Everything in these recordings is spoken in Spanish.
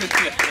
Thank you.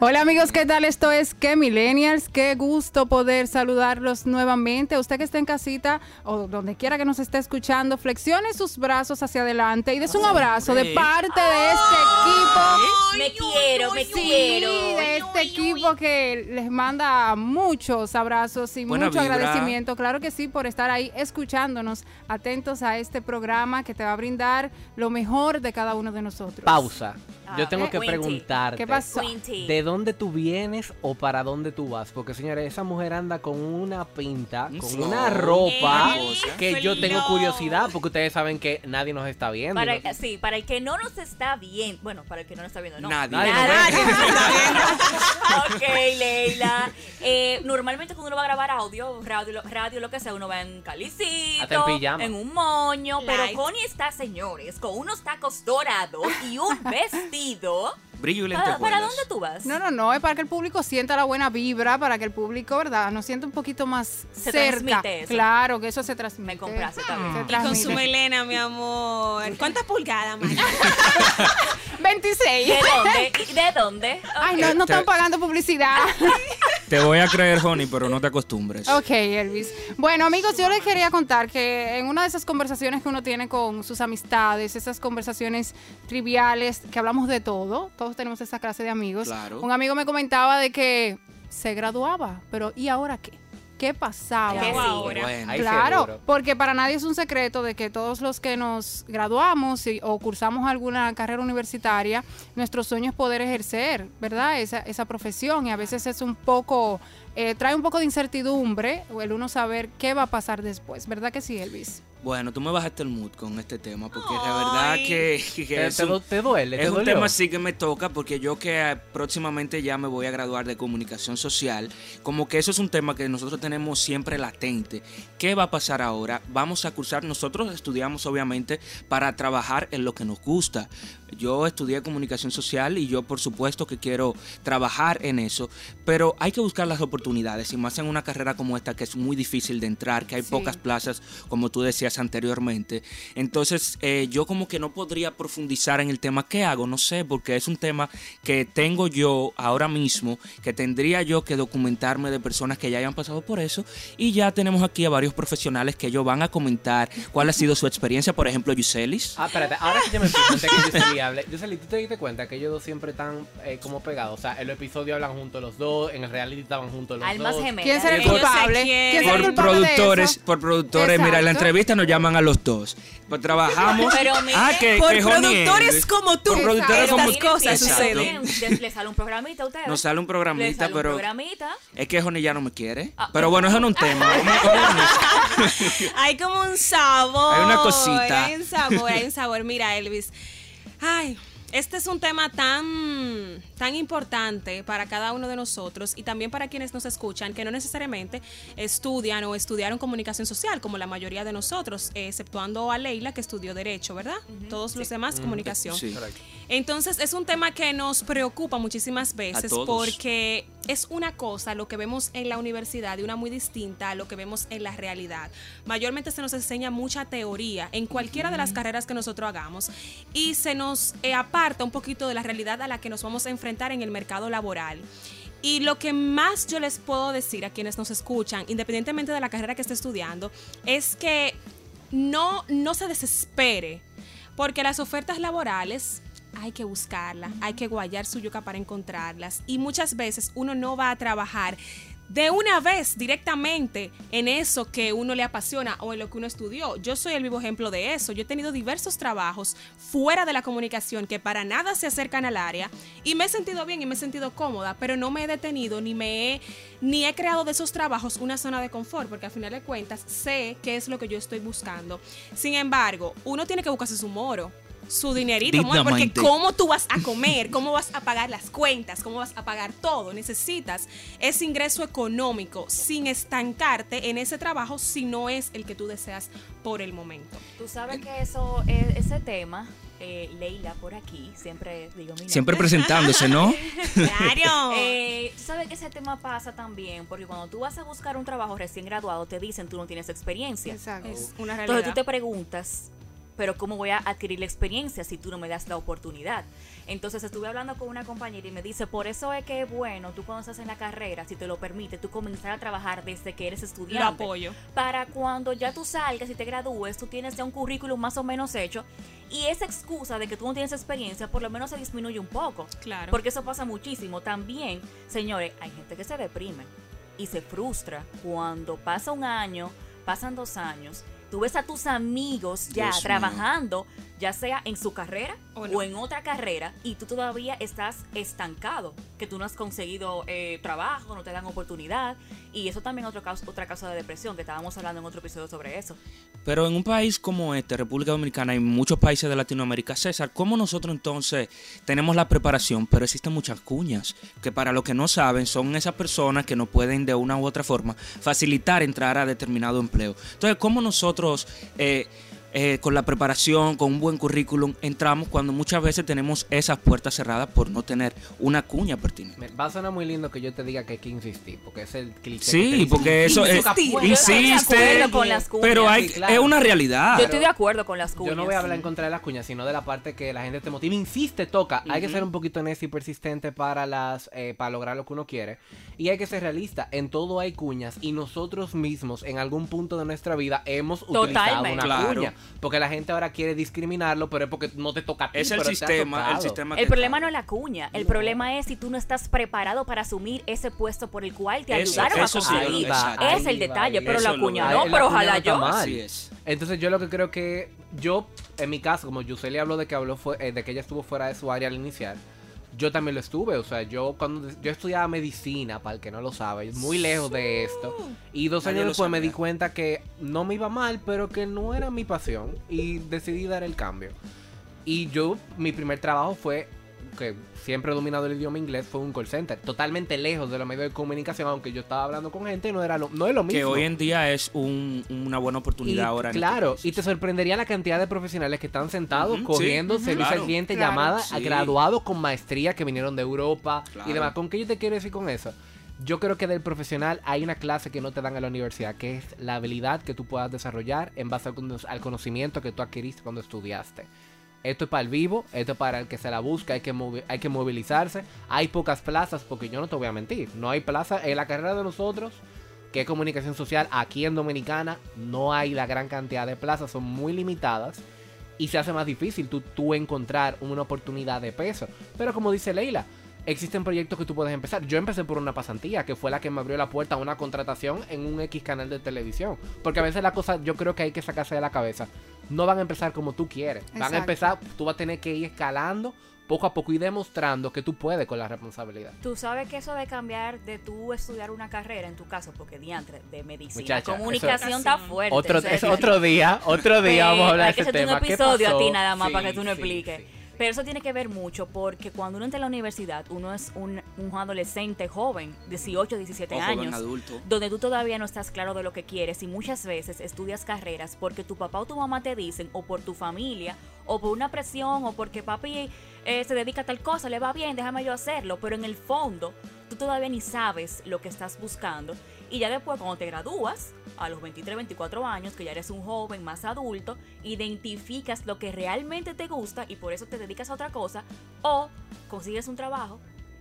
Hola. Amigos, ¿qué tal? Esto es Que Millennials. Qué gusto poder saludarlos nuevamente. Usted que está en casita o donde quiera que nos esté escuchando, flexione sus brazos hacia adelante y des un abrazo de parte de este equipo. Me quiero, me Sí, quiero. de este equipo que les manda muchos abrazos y Buena mucho vibra. agradecimiento. Claro que sí, por estar ahí escuchándonos, atentos a este programa que te va a brindar lo mejor de cada uno de nosotros. Pausa. Yo Ah, tengo que Quinty. preguntarte. ¿Qué pasó? ¿De dónde tú vienes o para dónde tú vas? Porque, señores, esa mujer anda con una pinta, con una ropa que yo tengo curiosidad porque ustedes saben que nadie nos está viendo. Para, ¿no? sí, para el que no nos está viendo. Bueno, para el que no nos está viendo, no. Nadie. Nadie Nada. nos ok, Leila. Eh, normalmente cuando uno va a grabar audio, radio, radio, lo que sea, uno va en calicito, Hasta en pijama. en un moño. Light. Pero Connie está, señores, con unos tacos dorados y un vestido. Brillo y ¿Para, para dónde tú vas? No, no, no, es para que el público sienta la buena vibra, para que el público, ¿verdad? Nos sienta un poquito más Se cerca. transmite eso. Claro, que eso se transmite. Me compraste también. Se Y con su melena, mi amor. ¿Cuántas pulgadas, man? 26. ¿De dónde? ¿Y ¿De dónde? Ay, no, no están pagando publicidad. Te voy a creer, Honey, pero no te acostumbres. Ok, Elvis. Bueno, amigos, yo les quería contar que en una de esas conversaciones que uno tiene con sus amistades, esas conversaciones triviales, que hablamos de todo, todos tenemos esa clase de amigos. Claro. Un amigo me comentaba de que se graduaba, pero ¿y ahora qué? ¿Qué pasaba? ¿Qué ahora? Bueno, Claro, porque para nadie es un secreto de que todos los que nos graduamos y- o cursamos alguna carrera universitaria, nuestro sueño es poder ejercer, ¿verdad? Esa, esa profesión y a veces es un poco, eh, trae un poco de incertidumbre el uno saber qué va a pasar después, ¿verdad que sí, Elvis? Bueno, tú me bajaste el mood con este tema, porque de verdad Ay. que, que ¿Te, es te un- du- te duele? ¿Te Es un dolió? tema sí que me toca porque yo que eh, próximamente ya me voy a graduar de comunicación social, como que eso es un tema que nosotros tenemos siempre latente. ¿Qué va a pasar ahora? Vamos a cursar, nosotros estudiamos obviamente para trabajar en lo que nos gusta. Yo estudié comunicación social y yo por supuesto que quiero trabajar en eso, pero hay que buscar las oportunidades y más en una carrera como esta que es muy difícil de entrar, que hay Sí. pocas plazas, como tú decías anteriormente. Entonces, eh, yo como que no podría profundizar en el tema que hago, no sé, porque es un tema que tengo yo ahora mismo, que tendría yo que documentarme de personas que ya hayan pasado por eso, y ya tenemos aquí a varios profesionales que ellos van a comentar cuál ha sido su experiencia, por ejemplo, Yuselis. Ah, espérate, ahora que yo me antes que Yuseli hable. Yuseli, ¿tú te diste cuenta que ellos dos siempre están eh, como pegados? O sea, en los episodios hablan juntos los dos, en el reality estaban juntos los Almas dos. gemelas. ¿Quién será el Ellos se culpable? quieren. ¿Quién será el Por culpable de productores, eso? por productores, mira, en la Exacto. entrevista nos llaman a los dos. Pues trabajamos. Pero ah, que, por que productores como tú, Por productores estas como Miren, cosas miren, Exacto. suceden. miren, Les sale un programita a ustedes. Nos sale un programita, sale un pero programita. es que Honey ya no me quiere. Ah. Pero bueno, eso no es un tema. Vamos. Hay como un sabor. Hay una cosita. Hay un sabor, hay un sabor. Mira, Elvis. Ay, este es un tema tan, tan importante para cada uno de nosotros y también para quienes nos escuchan que no necesariamente estudian o estudiaron comunicación social, como la mayoría de nosotros, exceptuando a Leila, que estudió Derecho, ¿verdad? Todos los demás, comunicación. Sí. Correcto. Entonces es un tema que nos preocupa muchísimas veces porque es una cosa lo que vemos en la universidad y una muy distinta a lo que vemos en la realidad. Mayormente se nos enseña mucha teoría en cualquiera de las carreras que nosotros hagamos y se nos eh, aparta un poquito de la realidad a la que nos vamos a enfrentar en el mercado laboral. Y lo que más yo les puedo decir a quienes nos escuchan, independientemente de la carrera que esté estudiando, es que no, no se desespere, porque las ofertas laborales hay que buscarlas, hay que guayar su yuca para encontrarlas. Y muchas veces uno no va a trabajar de una vez directamente en eso que uno le apasiona o en lo que uno estudió. Yo soy el vivo ejemplo de eso. Yo he tenido diversos trabajos fuera de la comunicación que para nada se acercan al área y me he sentido bien y me he sentido cómoda, pero no me he detenido ni me he ni he creado de esos trabajos una zona de confort, porque al final de cuentas sé qué es lo que yo estoy buscando. Sin embargo, uno tiene que buscarse su moro su dinerito, amor, porque cómo tú vas a comer, cómo vas a pagar las cuentas, cómo vas a pagar todo. Necesitas ese ingreso económico sin estancarte en ese trabajo si no es el que tú deseas por el momento. Tú sabes que eso, eh, ese tema, eh, Leila por aquí, siempre digo mi nombre. Siempre presentándose, ¿no? Claro. Eh, tú sabes que ese tema pasa también, porque cuando tú vas a buscar un trabajo recién graduado, te dicen tú no tienes experiencia. Exacto. es una Entonces realidad. tú te preguntas, pero ¿cómo voy a adquirir la experiencia si tú no me das la oportunidad? Entonces estuve hablando con una compañera y me dice, por eso es que, bueno, tú cuando estás en la carrera, si te lo permite, tú comenzar a trabajar desde que eres estudiante. Lo apoyo. Para cuando ya tú salgas y te gradúes, tú tienes ya un currículum más o menos hecho y esa excusa de que tú no tienes experiencia, por lo menos se disminuye un poco. Claro. Porque eso pasa muchísimo. También, señores, hay gente que se deprime y se frustra cuando pasa un año, pasan dos años, tú ves a tus amigos ya Dios mío. trabajando, ya sea en su carrera O o, no. en otra carrera, y tú todavía estás estancado, que tú no has conseguido eh, trabajo, no te dan oportunidad, y eso también es otro caso, otra causa de depresión, que estábamos hablando en otro episodio sobre eso. Pero en un país como este, República Dominicana, y muchos países de Latinoamérica, César, ¿cómo nosotros entonces tenemos la preparación, pero existen muchas cuñas, que para los que no saben son esas personas que nos pueden de una u otra forma facilitar entrar a determinado empleo? Entonces, ¿cómo nosotros... eh, eh, con la preparación, con un buen currículum, entramos cuando muchas veces tenemos esas puertas cerradas por no tener una cuña pertinente. Va a sonar muy lindo que yo te diga que hay que insistir, porque es el cliché. Sí, que te dice, porque eso es- insiste, acuerdo con las cuñas. pero hay, Sí, claro. es una realidad. Yo estoy de acuerdo con las cuñas. Yo no voy a hablar en contra de las cuñas, sino de la parte que la gente te motiva. Insiste, toca. Hay que ser un poquito necio y persistente para las eh, para lograr lo que uno quiere. Y hay que ser realista. En todo hay cuñas y nosotros mismos en algún punto de nuestra vida hemos utilizado Totalmente. una Claro. cuña. Porque la gente ahora quiere discriminarlo, pero es porque no te toca a ti. Es el sistema, el sistema El problema está. no es la cuña, el problema es si tú no estás preparado para asumir ese puesto por el cual te Eso- ayudaron eso a sí, conseguir. exacto. es ahí el detalle, ahí pero la cuña no, pero ojalá yo. mal. Así es. Entonces yo lo que creo que yo, en mi caso, como Yuseli habló de que habló fue, eh, de que ella estuvo fuera de su área al iniciar, yo también lo estuve. O sea, yo cuando yo estudiaba medicina, para el que no lo sabe, muy lejos de esto. Y dos Nadie años después me di cuenta que no me iba mal, pero que no era mi pasión. Y decidí dar el cambio. Y yo, mi primer trabajo fue, que siempre he dominado el idioma inglés, fue un call center. Totalmente lejos de los medios de comunicación, aunque yo estaba hablando con gente, no, era lo, no es lo mismo. Que hoy en día es un- una buena oportunidad Y, ahora. en claro, este y te sorprendería la cantidad de profesionales que están sentados Ujú, cogiendo sí, servicio claro. al cliente, Claro. llamadas Sí. graduados con maestría que vinieron de Europa Claro. y demás. ¿Con qué yo te quiero decir con eso? Yo creo que del profesional hay una clase que no te dan en la universidad, que es la habilidad que tú puedas desarrollar en base al conocimiento que tú adquiriste cuando estudiaste. Esto es para el vivo, esto es para el que se la busca, hay que, hay que movilizarse. Hay pocas plazas, porque yo no te voy a mentir, no hay plaza en la carrera de nosotros, que es comunicación social, aquí en Dominicana no hay la gran cantidad de plazas, son muy limitadas y se hace más difícil tú, tú encontrar una oportunidad de peso. Pero como dice Leila, existen proyectos que tú puedes empezar. Yo empecé por una pasantía, que fue la que me abrió la puerta a una contratación en un X canal de televisión. Porque a veces la cosa yo creo que hay que sacarse de la cabeza. No van a empezar como tú quieres. Van a empezar, tú vas a tener que ir escalando poco a poco y demostrando que tú puedes con la responsabilidad. Tú sabes que eso de cambiar, de tú estudiar una carrera, en tu caso, porque diantre, de medicina, Muchacha, comunicación eso- está fuerte. Otro, es otro día, otro día vamos a hablar de hay que ese hacerte tema. un ¿Qué episodio a ti nada más para que tú sí, expliques. sí. Pero eso tiene que ver mucho porque cuando uno entra a la universidad, uno es un, un adolescente joven, 18, 17 O joven años, adulto. donde tú todavía no estás claro de lo que quieres y muchas veces estudias carreras porque tu papá o tu mamá te dicen, o por tu familia, o por una presión, o porque papi eh, se dedica a tal cosa, le va bien, déjame yo hacerlo, pero en el fondo tú todavía ni sabes lo que estás buscando y ya después cuando te gradúas, a los 23, 24 años, que ya eres un joven más adulto, identificas lo que realmente te gusta y por eso te dedicas a otra cosa, o consigues un trabajo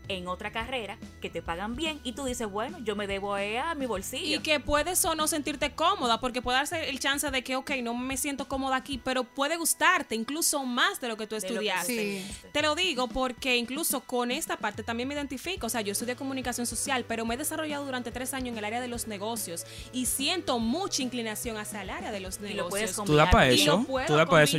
en otra carrera que te pagan bien y tú dices, bueno, yo me debo a mi bolsillo. Y que puedes o no sentirte cómoda, porque puede darse el chance de que, ok, no me siento cómoda aquí, pero puede gustarte incluso más de lo que tú De lo que estudiaste. Sí. Te lo digo porque incluso con esta parte también me identifico. O sea, yo estudié comunicación social, pero me he desarrollado durante tres años en el área de los negocios y siento mucha inclinación hacia el área de los Y lo negocios. puedes ¿Tú combinar para bien. Y eso? lo puedo ¿Tú das para eso,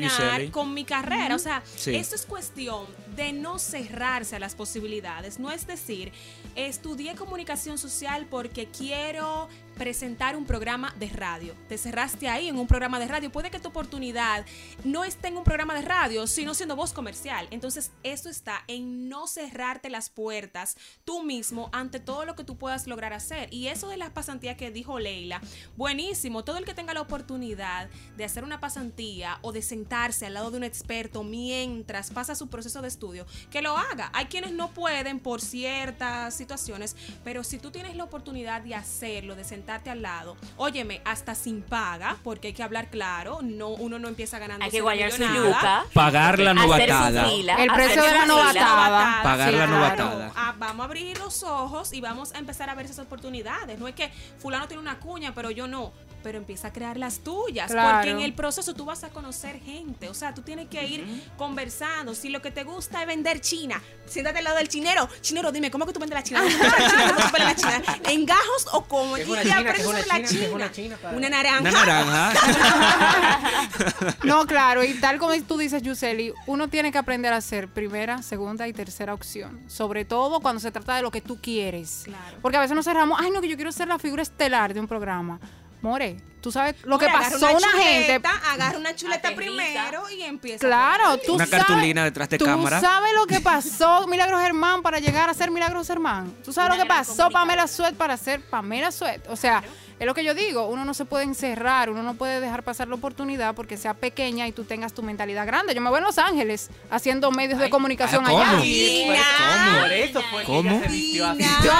con mi carrera. O sea, Sí. esto es cuestión de no cerrarse a las posibilidades. No es decir, estudié comunicación social porque quiero presentar un programa de radio. Te cerraste ahí en un programa de radio. Puede que tu oportunidad no esté en un programa de radio, sino siendo voz comercial. Entonces, eso está en no cerrarte las puertas tú mismo ante todo lo que tú puedas lograr hacer. Y eso de las pasantías que dijo Leila, buenísimo. Todo el que tenga la oportunidad de hacer una pasantía o de sentarse al lado de un experto mientras pasa su proceso de estudio, que lo haga. Hay quienes no pueden por ciertas situaciones, pero si tú tienes la oportunidad de hacerlo, de sentarte al lado, óyeme, hasta sin paga, porque hay que hablar claro, no uno no empieza ganando Hay que guayar su yuca. Pagar la hacer su novatada. fila, El precio de la novatada. Pagar Sí, la claro. novatada. Ah, vamos a abrir los ojos y vamos a empezar a ver esas oportunidades. No es que fulano tiene una cuña, pero yo no. Pero empieza a crear las tuyas. Claro. Porque en el proceso tú vas a conocer gente. O sea, tú tienes que ir conversando. Si lo que te gusta es vender China, siéntate al lado del chinero. Chinero, dime, ¿cómo que tú vendes la China? ¿Cómo tú vendes la China? ¿Cómo la China? ¿En gajos o cómo? ¿Qué es Y una te aprendes sobre la china? ¿Qué es China. una china para- Una naranja. Una naranja. No, claro, y tal como tú dices, Yuseli, uno tiene que aprender a ser primera, segunda y tercera opción. Sobre todo cuando se trata de lo que tú quieres. Claro. Porque a veces nos cerramos, ay, no, que yo quiero ser la figura estelar de un programa. More, tú sabes lo que pasó una, gente. chuleta, Agarra una chuleta primero y empieza. Claro, tú Una sabes- cartulina detrás de tú cámara. sabes lo que pasó Milagros Germán para llegar a ser Milagros Germán. Tú sabes Una lo que pasó comunicadora. Pamela Suet para ser Pamela Suet. O sea, es lo que yo digo, uno no se puede encerrar, uno no puede dejar pasar la oportunidad porque sea pequeña y tú tengas tu mentalidad grande. Yo me voy a Los Ángeles haciendo medios de comunicación ah, ¿cómo? allá. Sí. ¿Cómo? Por eso fue que ¿Cómo? se. Yo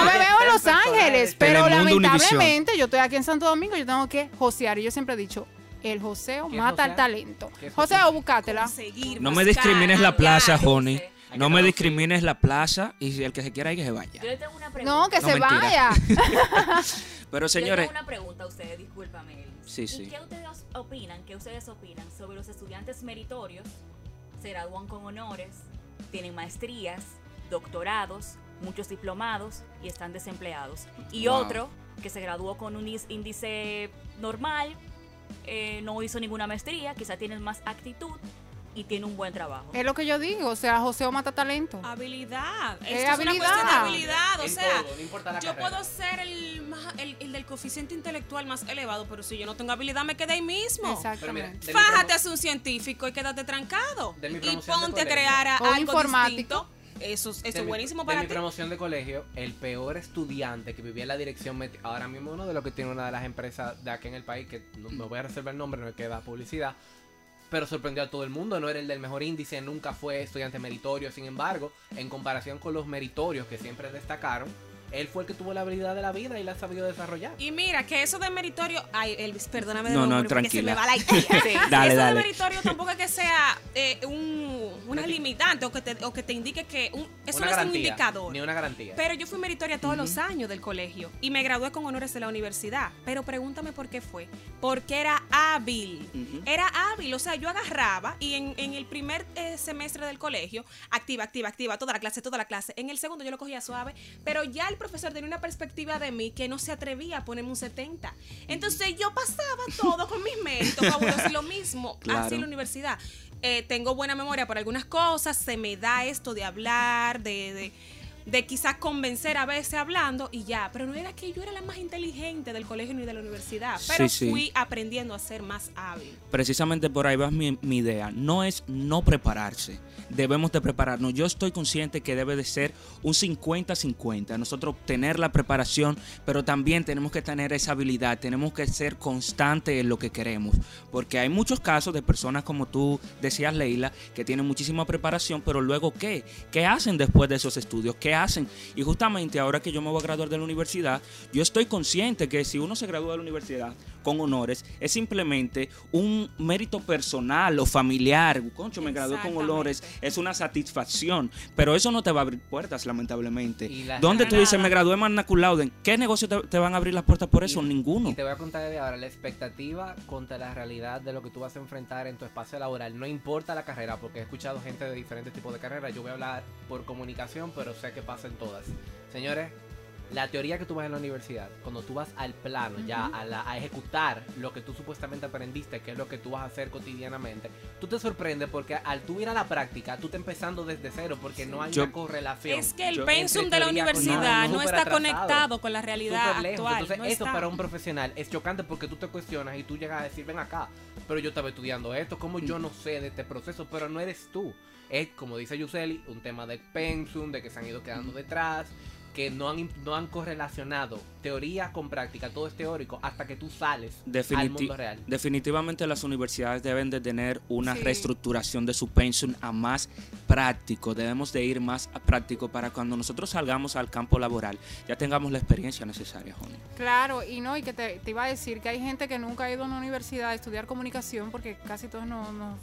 me veo en Los Ángeles, pero Telemundo, lamentablemente yo estoy aquí en Santo Domingo, yo tengo que josear. Y yo siempre he dicho, el joseo ¿Qué es mata el josear? talento. ¿Qué es Joseo. Conseguir, No me discrimines la plaza, hallar. No me discrimines la plaza y si el que se quiera hay que se vaya. Yo le tengo una pregunta. No, que No, se mentira. vaya. Pero Yo señores, tengo una pregunta a ustedes, discúlpame. Sí, ¿Y sí. qué ustedes opinan, qué ustedes opinan sobre los estudiantes meritorios? Se gradúan con honores, tienen maestrías, doctorados, muchos diplomados y están desempleados. Y Wow. otro que se graduó con un índice normal, eh, no hizo ninguna maestría, quizá tiene más actitud y tiene un buen trabajo. Es lo que yo digo, o sea, joseo mata talento. Habilidad. Es Esto es una habilidad. cuestión de habilidad. O En sea, todo, no importa la yo carrera. puedo ser el, más- el, el del coeficiente intelectual más elevado, pero si yo no tengo habilidad, me quedé ahí mismo. Exactamente. de mi Fájate a ser un científico y quédate trancado. De mi y de ponte a crear a- algo informático. distinto. Eso, eso de es mi- buenísimo de para mi ti. promoción de colegio, el peor estudiante que vivía en la dirección, meti- ahora mismo uno de los que tiene una de las empresas de aquí en el país, que no me voy a reservar el nombre, no me queda publicidad, pero sorprendió a todo el mundo, no era el del mejor índice, nunca fue estudiante meritorio, sin embargo, en comparación con los meritorios que siempre destacaron, él fue el que tuvo la habilidad de la vida y la ha sabido desarrollar. Y mira, que eso de meritorio. Ay, Elvis, perdóname de No, no, nuevo, porque se me tranquila. va la idea. Dale, eso dale. de meritorio tampoco es que sea eh, un, una limitante o que, te, o que te indique que. Un, eso Una no es un indicador. Ni una garantía. Pero yo fui meritoria todos los años del colegio y me gradué con honores de la universidad. Pero pregúntame por qué fue. Porque era hábil. Era hábil. O sea, yo agarraba y en, en el primer eh, semestre del colegio, activa, activa, activa, toda la clase, toda la clase. En el segundo yo lo cogía suave, pero ya el profesor tenía una perspectiva de mí que no se atrevía a ponerme un 70. Entonces yo pasaba todo con mis méritos, fabuloso. Y lo mismo, Claro. así en la universidad. Eh, tengo buena memoria por algunas cosas, se me da esto de hablar, de, de, de quizás convencer a veces hablando y ya, pero no era que yo era la más inteligente del colegio ni de la universidad, pero Sí, sí. fui aprendiendo a ser más hábil. precisamente por ahí va mi, mi idea. No es no prepararse. Debemos de prepararnos. Yo estoy consciente que debe de ser un 50-50. Nosotros tener la preparación, pero también tenemos que tener esa habilidad. Tenemos que ser constantes en lo que queremos. Porque hay muchos casos de personas como tú decías, Leila, que tienen muchísima preparación, pero luego ¿qué? ¿Qué hacen después de esos estudios? ¿Qué hacen? Y justamente ahora que yo me voy a graduar de la universidad, yo estoy consciente que si uno se gradúa de la universidad con honores, es simplemente un mérito personal o familiar. Concho, me gradué con honores, es una satisfacción, pero eso no te va a abrir puertas, lamentablemente. ¿Dónde tú dices, me gradué en magna cum laude? ¿Qué negocio te, te van a abrir las puertas por eso? Y- Ninguno. Y te voy a contar desde ahora, la expectativa contra la realidad de lo que tú vas a enfrentar en tu espacio laboral, no importa la carrera, porque he escuchado gente de diferentes tipos de carreras, yo voy a hablar por comunicación, pero sé que pasa en todas. Señores, la teoría que tú vas en la universidad, cuando tú vas al plano, ya a, la- a ejecutar lo que tú supuestamente aprendiste, que es lo que tú vas a hacer cotidianamente, tú te sorprendes porque al tú ir a la práctica, tú estás empezando desde cero, porque no hay Yo- una correlación. Es que el Yo- pensum de la universidad no, está atrasado. conectado con la realidad actual. Entonces, no eso está. para un profesional es chocante porque tú te cuestionas y tú llegas a decir, ven acá, pero yo estaba estudiando esto, como yo no sé de este proceso, pero no eres tú. Es, como dice Yuseli, un tema de pensum, de que se han ido quedando detrás, que no han, no han correlacionado teoría con práctica, todo es teórico, hasta que tú sales al mundo real. Definitivamente las universidades deben de tener una Sí. reestructuración de su pensum a más práctico. Debemos de ir más a práctico para cuando nosotros salgamos al campo laboral ya tengamos la experiencia necesaria, Joni. Claro, y no, y que te, te iba a decir que hay gente que nunca ha ido a una universidad a estudiar comunicación porque casi todos no, no-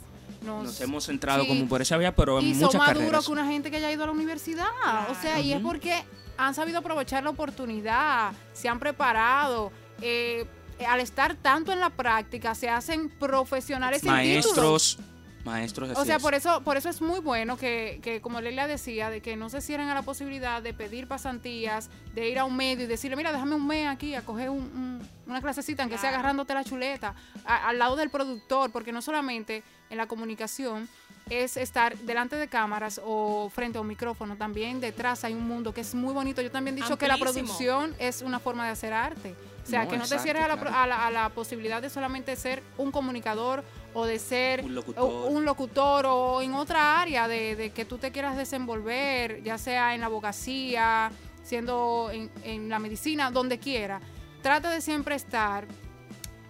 nos, Nos hemos centrado sí. como por esa vía, pero en y son más carreras. duros que una gente que haya ido a la universidad. O sea, y es porque han sabido aprovechar la oportunidad, se han preparado. eh, al estar tanto en la práctica, se hacen profesionales sin. Maestros, maestros, O sea, es. por eso, por eso es muy bueno que, que, como Leila decía, de que no se cierren a la posibilidad de pedir pasantías, de ir a un medio y decirle, mira, déjame un mes aquí a coger un- un- una clasecita, aunque sea Claro. agarrándote la chuleta, a- al lado del productor, porque no solamente en la comunicación es estar delante de cámaras o frente a un micrófono, también detrás hay un mundo que es muy bonito. Yo también he dicho que la producción es una forma de hacer arte. O sea, No, que no te cierres a la, a la- a la posibilidad de solamente ser un comunicador o de ser Un locutor. o- un locutor o en otra área de, de que tú te quieras desenvolver, ya sea en la abogacía, siendo en, en la medicina, donde quiera. Trata de siempre estar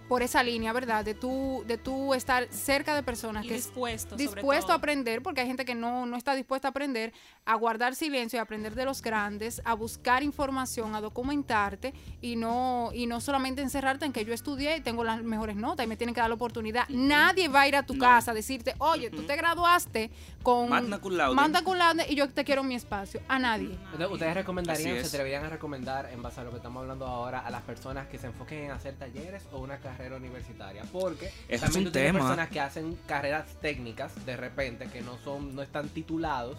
por esa línea, ¿verdad? De tú, de tú estar cerca de personas Y que dispuesto, sobre dispuesto a aprender, porque hay gente que no, no está dispuesta a aprender, a guardar silencio y aprender de los grandes, a buscar información, a documentarte y no, y no solamente encerrarte en que yo estudié y tengo las mejores notas y me tienen que dar la oportunidad. Nadie va a ir a tu No. casa a decirte, oye, tú te graduaste con Magna cum laude. magna cum laude y yo te quiero en mi espacio. A nadie. Entonces, ¿Ustedes recomendarían, se es. atreverían a recomendar, en base a lo que estamos hablando ahora, a las personas que se enfoquen en hacer talleres o una carrera universitaria? Porque Ese es también un tú tienes tema. personas que hacen carreras técnicas de repente que no son, no están titulados.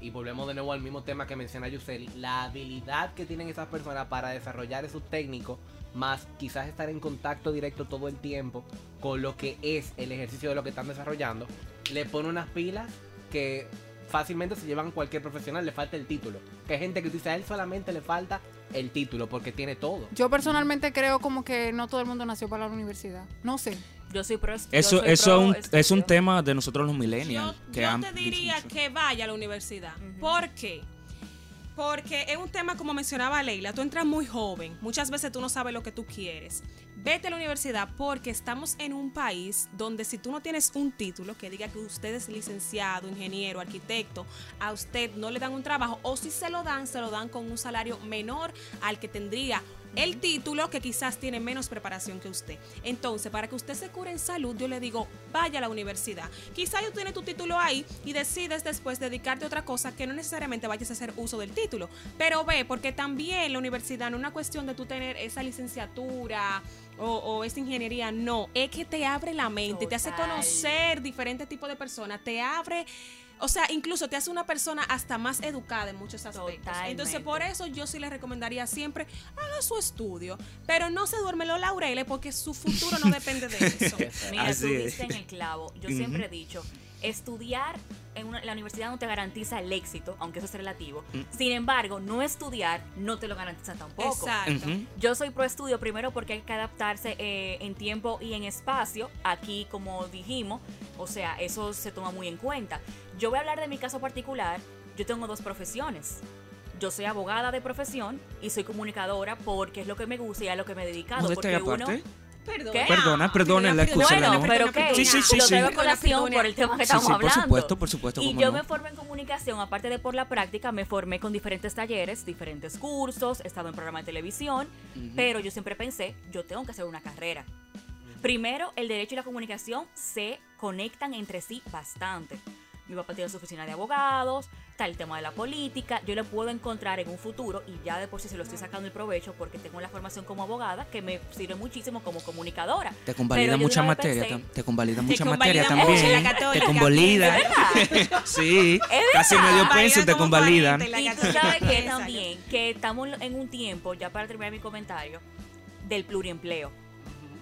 Y volvemos de nuevo al mismo tema que menciona Yuseli, la habilidad que tienen esas personas para desarrollar esos técnicos, más quizás estar en contacto directo todo el tiempo con lo que es el ejercicio de lo que están desarrollando, le pone unas pilas que fácilmente se llevan cualquier profesional, le falta el título. Que hay gente que dice a él solamente le falta el título porque tiene todo. Yo personalmente creo como que no todo el mundo nació para la universidad. No sé. Yo soy pro. yo Eso, soy eso pro es un, es un tema de nosotros los Yo, millennials. que yo han te diría que vaya a la universidad. ¿Por qué? Porque es un tema, como mencionaba Leila, tú entras muy joven, muchas veces tú no sabes lo que tú quieres. Vete a la universidad porque estamos en un país donde si tú no tienes un título que diga que usted es licenciado, ingeniero, arquitecto, a usted no le dan un trabajo o si se lo dan, se lo dan con un salario menor al que tendría el título que quizás tiene menos preparación que usted. Entonces, para que usted se cure en salud, yo le digo, vaya a la universidad. Quizás tú tienes tu título ahí y decides después dedicarte a otra cosa que no necesariamente vayas a hacer uso del título. Pero ve, porque también la universidad no es una cuestión de tú tener esa licenciatura o, o esa ingeniería, no, es que te abre la mente, te hace conocer diferentes tipos de personas, te abre... O sea, incluso te hace una persona hasta más educada en muchos aspectos. Entonces, Totalmente. por eso yo sí le recomendaría siempre haga su estudio, pero no se duerme los laureles porque su futuro no depende de eso. Mira, Así tú es. diste en el clavo. Yo siempre he dicho, estudiar en una- la universidad no te garantiza el éxito, aunque eso es relativo. Mm. Sin embargo, no estudiar no te lo garantiza tampoco. Exacto. Yo soy pro estudio primero porque hay que adaptarse eh, en tiempo y en espacio. Aquí, como dijimos, o sea, eso se toma muy en cuenta. Yo voy a hablar de mi caso particular. Yo tengo dos profesiones. Yo soy abogada de profesión y soy comunicadora porque es lo que me gusta y a lo que me he dedicado. Porque uno, aparte. Perdona. ¿Qué? Perdona, perdona la excusa, bueno, Leonor. pero ¿qué? Sí, sí, sí, lo sí. traigo a colación por el tema que Sí, estamos sí, por hablando. supuesto, por supuesto, Y yo no. me formé en comunicación, aparte de por la práctica, me formé con diferentes talleres, diferentes cursos, he estado en programas de televisión, pero yo siempre pensé, yo tengo que hacer una carrera. Primero, el derecho y la comunicación se conectan entre sí bastante. Mi papá tiene su oficina de abogados, está el tema de la política, yo lo puedo encontrar en un futuro y ya de por sí se lo estoy sacando el provecho porque tengo la formación como abogada que me sirve muchísimo como comunicadora. Te convalida mucha materia, pensé- te convalida mucha convalida materia también. en la católica, te convalida. sí, Es casi medio Convalida peso te. 40 y tú sabes que también, que estamos en un tiempo, ya para terminar mi comentario, del pluriempleo.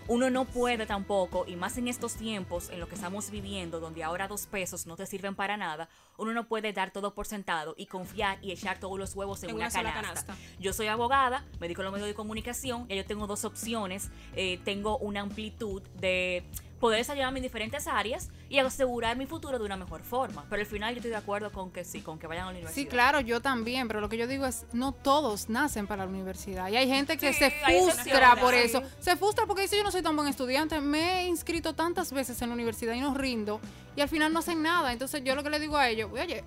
Uno no puede tampoco, y más en estos tiempos en los que estamos viviendo, donde ahora dos pesos no te sirven para nada, uno no puede dar todo por sentado y confiar y echar todos los huevos en, En una, canasta. canasta. Yo soy abogada, me dedico a los medios de comunicación, ya yo tengo dos opciones, eh, tengo una amplitud de poder desarrollarme en diferentes áreas y asegurar mi futuro de una mejor forma. Pero al final yo estoy de acuerdo con que sí, con que vayan a la universidad. Sí, claro, yo también, pero lo que yo digo es, no todos nacen para la universidad. Y hay gente que Sí, se frustra por eso. Se frustra porque dice, yo no soy tan buen estudiante. Me he inscrito tantas veces en la universidad y no rindo. Y al final no hacen nada. Entonces yo lo que le digo a ellos, oye,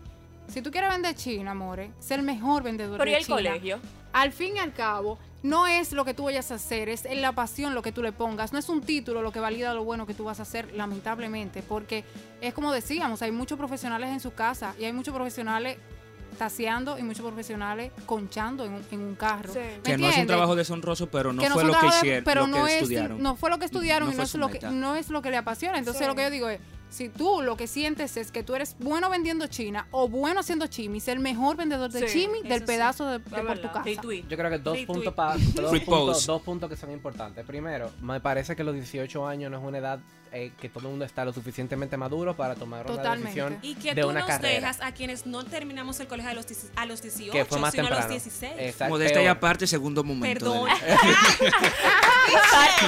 si tú quieres vender China, amore, ser el mejor vendedor Pero ¿y de el China. colegio? Al fin y al cabo, no es lo que tú vayas a hacer, es en la pasión lo que tú le pongas. No es un título lo que valida lo bueno que tú vas a hacer, lamentablemente, porque es como decíamos, hay muchos profesionales en su casa y hay muchos profesionales taseando y muchos profesionales conchando en un, en un carro. Sí. ¿Me Que no es un trabajo deshonroso, pero no Que fue son lo que hicieron, pero lo no que es, estudiaron. no fue lo que estudiaron No y no fue es lo que no es lo que le apasiona. Entonces Sí. lo que yo digo es si tú lo que sientes es que tú eres bueno vendiendo china o bueno haciendo chimis, el mejor vendedor de Sí, chimi eso del sí. pedazo de, por tu casa. Retweet. Yo creo que dos Retweet. puntos, pa- dos, puntos, dos puntos que son importantes. Primero, me parece que los 18 años no es una edad eh, que todo el mundo está lo suficientemente maduro para tomar una decisión Y que de tú una nos carrera. dejas a quienes no terminamos el colegio a los, 10 a los 18, que fue más sino a los 16. Exacto, Modesta y aparte, segundo momento. Perdón. de-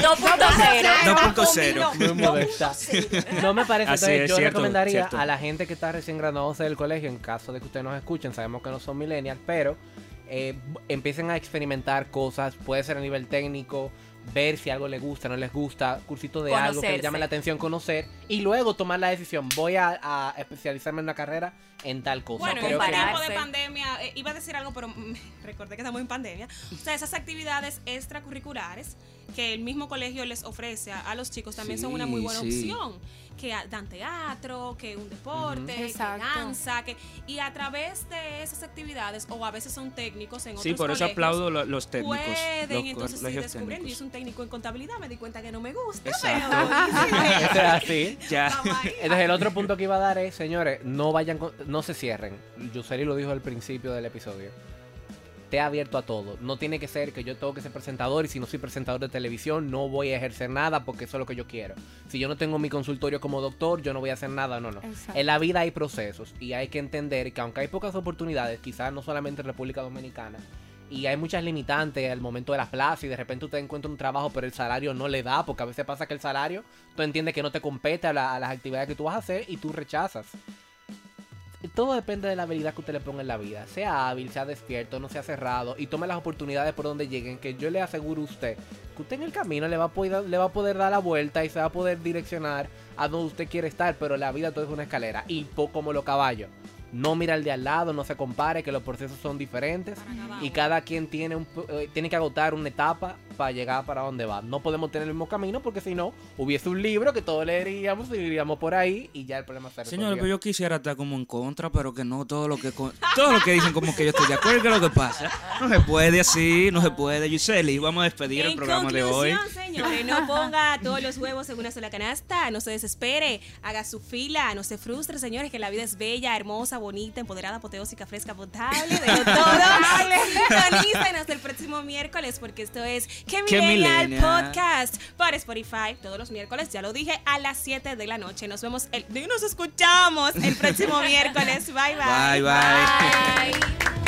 2.0. 2.0. Muy modesta. No me parece. Así Entonces, es, yo cierto, recomendaría cierto. a la gente que está recién graduándose del colegio, en caso de que ustedes nos escuchen, sabemos que no son millennials, pero eh, empiecen a experimentar cosas, puede ser a nivel técnico, ver si algo les gusta, no les gusta, cursito de algo que les llame la atención, conocer, y luego tomar la decisión, voy a, a especializarme en una carrera en tal cosa. Bueno, en Creo que- tiempo de pandemia, iba a decir algo, pero recordé que estamos en pandemia. O sea, esas actividades extracurriculares que el mismo colegio les ofrece a, a los chicos también son una muy buena sí. opción. Que dan teatro, que un deporte, que Exacto. danza, que y a través de esas actividades, o a veces son técnicos en otros Sí, por eso aplaudo lo- los técnicos. Pueden los entonces descubriendo. Yo soy un técnico en contabilidad, me di cuenta que no me gusta. Exacto. pero- así. Ya. Entonces el otro punto que iba a dar es, señores, no vayan, con- no se cierren. Yuseli lo dijo al principio del episodio. Te abierto a todo. No tiene que ser que yo tengo que ser presentador y si no soy presentador de televisión no voy a ejercer nada porque eso es lo que yo quiero. Si yo no tengo mi consultorio como doctor, yo no voy a hacer nada, no, no. Exacto. En la vida hay procesos y hay que entender que aunque hay pocas oportunidades, quizás no solamente en República Dominicana, y hay muchas limitantes al momento de las plazas y de repente usted encuentra un trabajo pero el salario no le da porque a veces pasa que el salario tú entiendes que no te compete a, la- a las actividades que tú vas a hacer y tú rechazas. Todo depende de la habilidad que usted le ponga en la vida. Sea hábil, sea despierto, no sea cerrado y tome las oportunidades por donde lleguen. Que yo le aseguro a usted que usted en el camino le va, a poder, le va a poder dar la vuelta y se va a poder direccionar a donde usted quiere estar. Pero la vida todo es una escalera y po- como los caballos. No mira al de al lado, no se compare, que los procesos son diferentes y cada quien tiene, un, eh, tiene que agotar una etapa para llegar para donde va. No podemos tener el mismo camino porque si no, hubiese un libro que todos leeríamos y iríamos por ahí y ya el problema se Señores, resolvió. pero yo quisiera estar como en contra, pero que no todo lo que todo lo que dicen como que yo estoy de acuerdo. ¿Qué es lo que pasa? No se puede así, no se puede. Yuseli, vamos a despedir el programa de hoy. señores, no ponga todos los huevos en una sola canasta, no se desespere, haga su fila, no se frustre, señores, que la vida es bella, hermosa, bonita, empoderada, apoteósica, fresca, potable, de todo. Sintonícenos el próximo miércoles porque esto es Que ¡Qué Millennial millennial! Podcast por Spotify todos los miércoles, ya lo dije, a las 7 de la noche. Nos vemos, el, nos escuchamos el próximo miércoles. Bye, bye. Bye, bye. Bye.